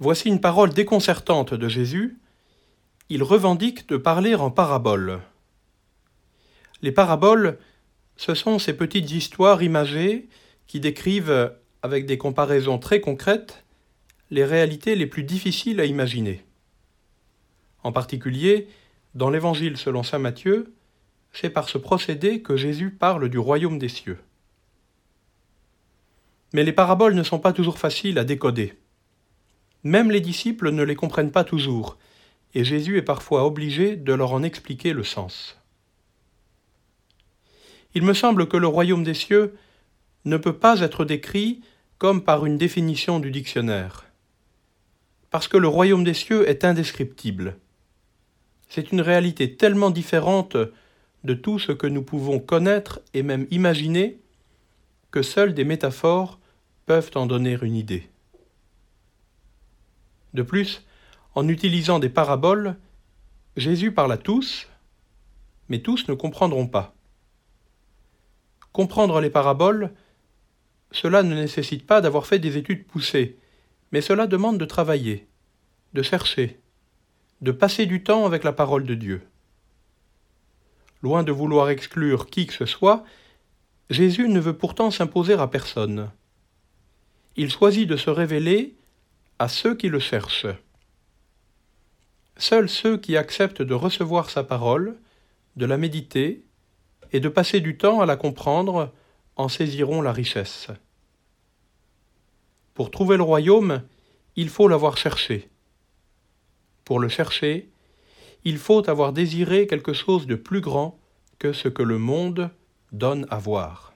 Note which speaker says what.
Speaker 1: Voici une parole déconcertante de Jésus. Il revendique de parler en paraboles. Les paraboles, ce sont ces petites histoires imagées qui décrivent, avec des comparaisons très concrètes, les réalités les plus difficiles à imaginer. En particulier, dans l'Évangile selon Saint Matthieu, c'est par ce procédé que Jésus parle du royaume des cieux. Mais les paraboles ne sont pas toujours faciles à décoder. Même les disciples ne les comprennent pas toujours, et Jésus est parfois obligé de leur en expliquer le sens. Il me semble que le royaume des cieux ne peut pas être décrit comme par une définition du dictionnaire, parce que le royaume des cieux est indescriptible. C'est une réalité tellement différente de tout ce que nous pouvons connaître et même imaginer que seules des métaphores peuvent en donner une idée. De plus, en utilisant des paraboles, Jésus parle à tous, mais tous ne comprendront pas. Comprendre les paraboles, cela ne nécessite pas d'avoir fait des études poussées, mais cela demande de travailler, de chercher, de passer du temps avec la parole de Dieu. Loin de vouloir exclure qui que ce soit, Jésus ne veut pourtant s'imposer à personne. Il choisit de se révéler à ceux qui le cherchent. Seuls ceux qui acceptent de recevoir sa parole, de la méditer et de passer du temps à la comprendre en saisiront la richesse. Pour trouver le royaume, il faut l'avoir cherché. Pour le chercher, il faut avoir désiré quelque chose de plus grand que ce que le monde donne à voir.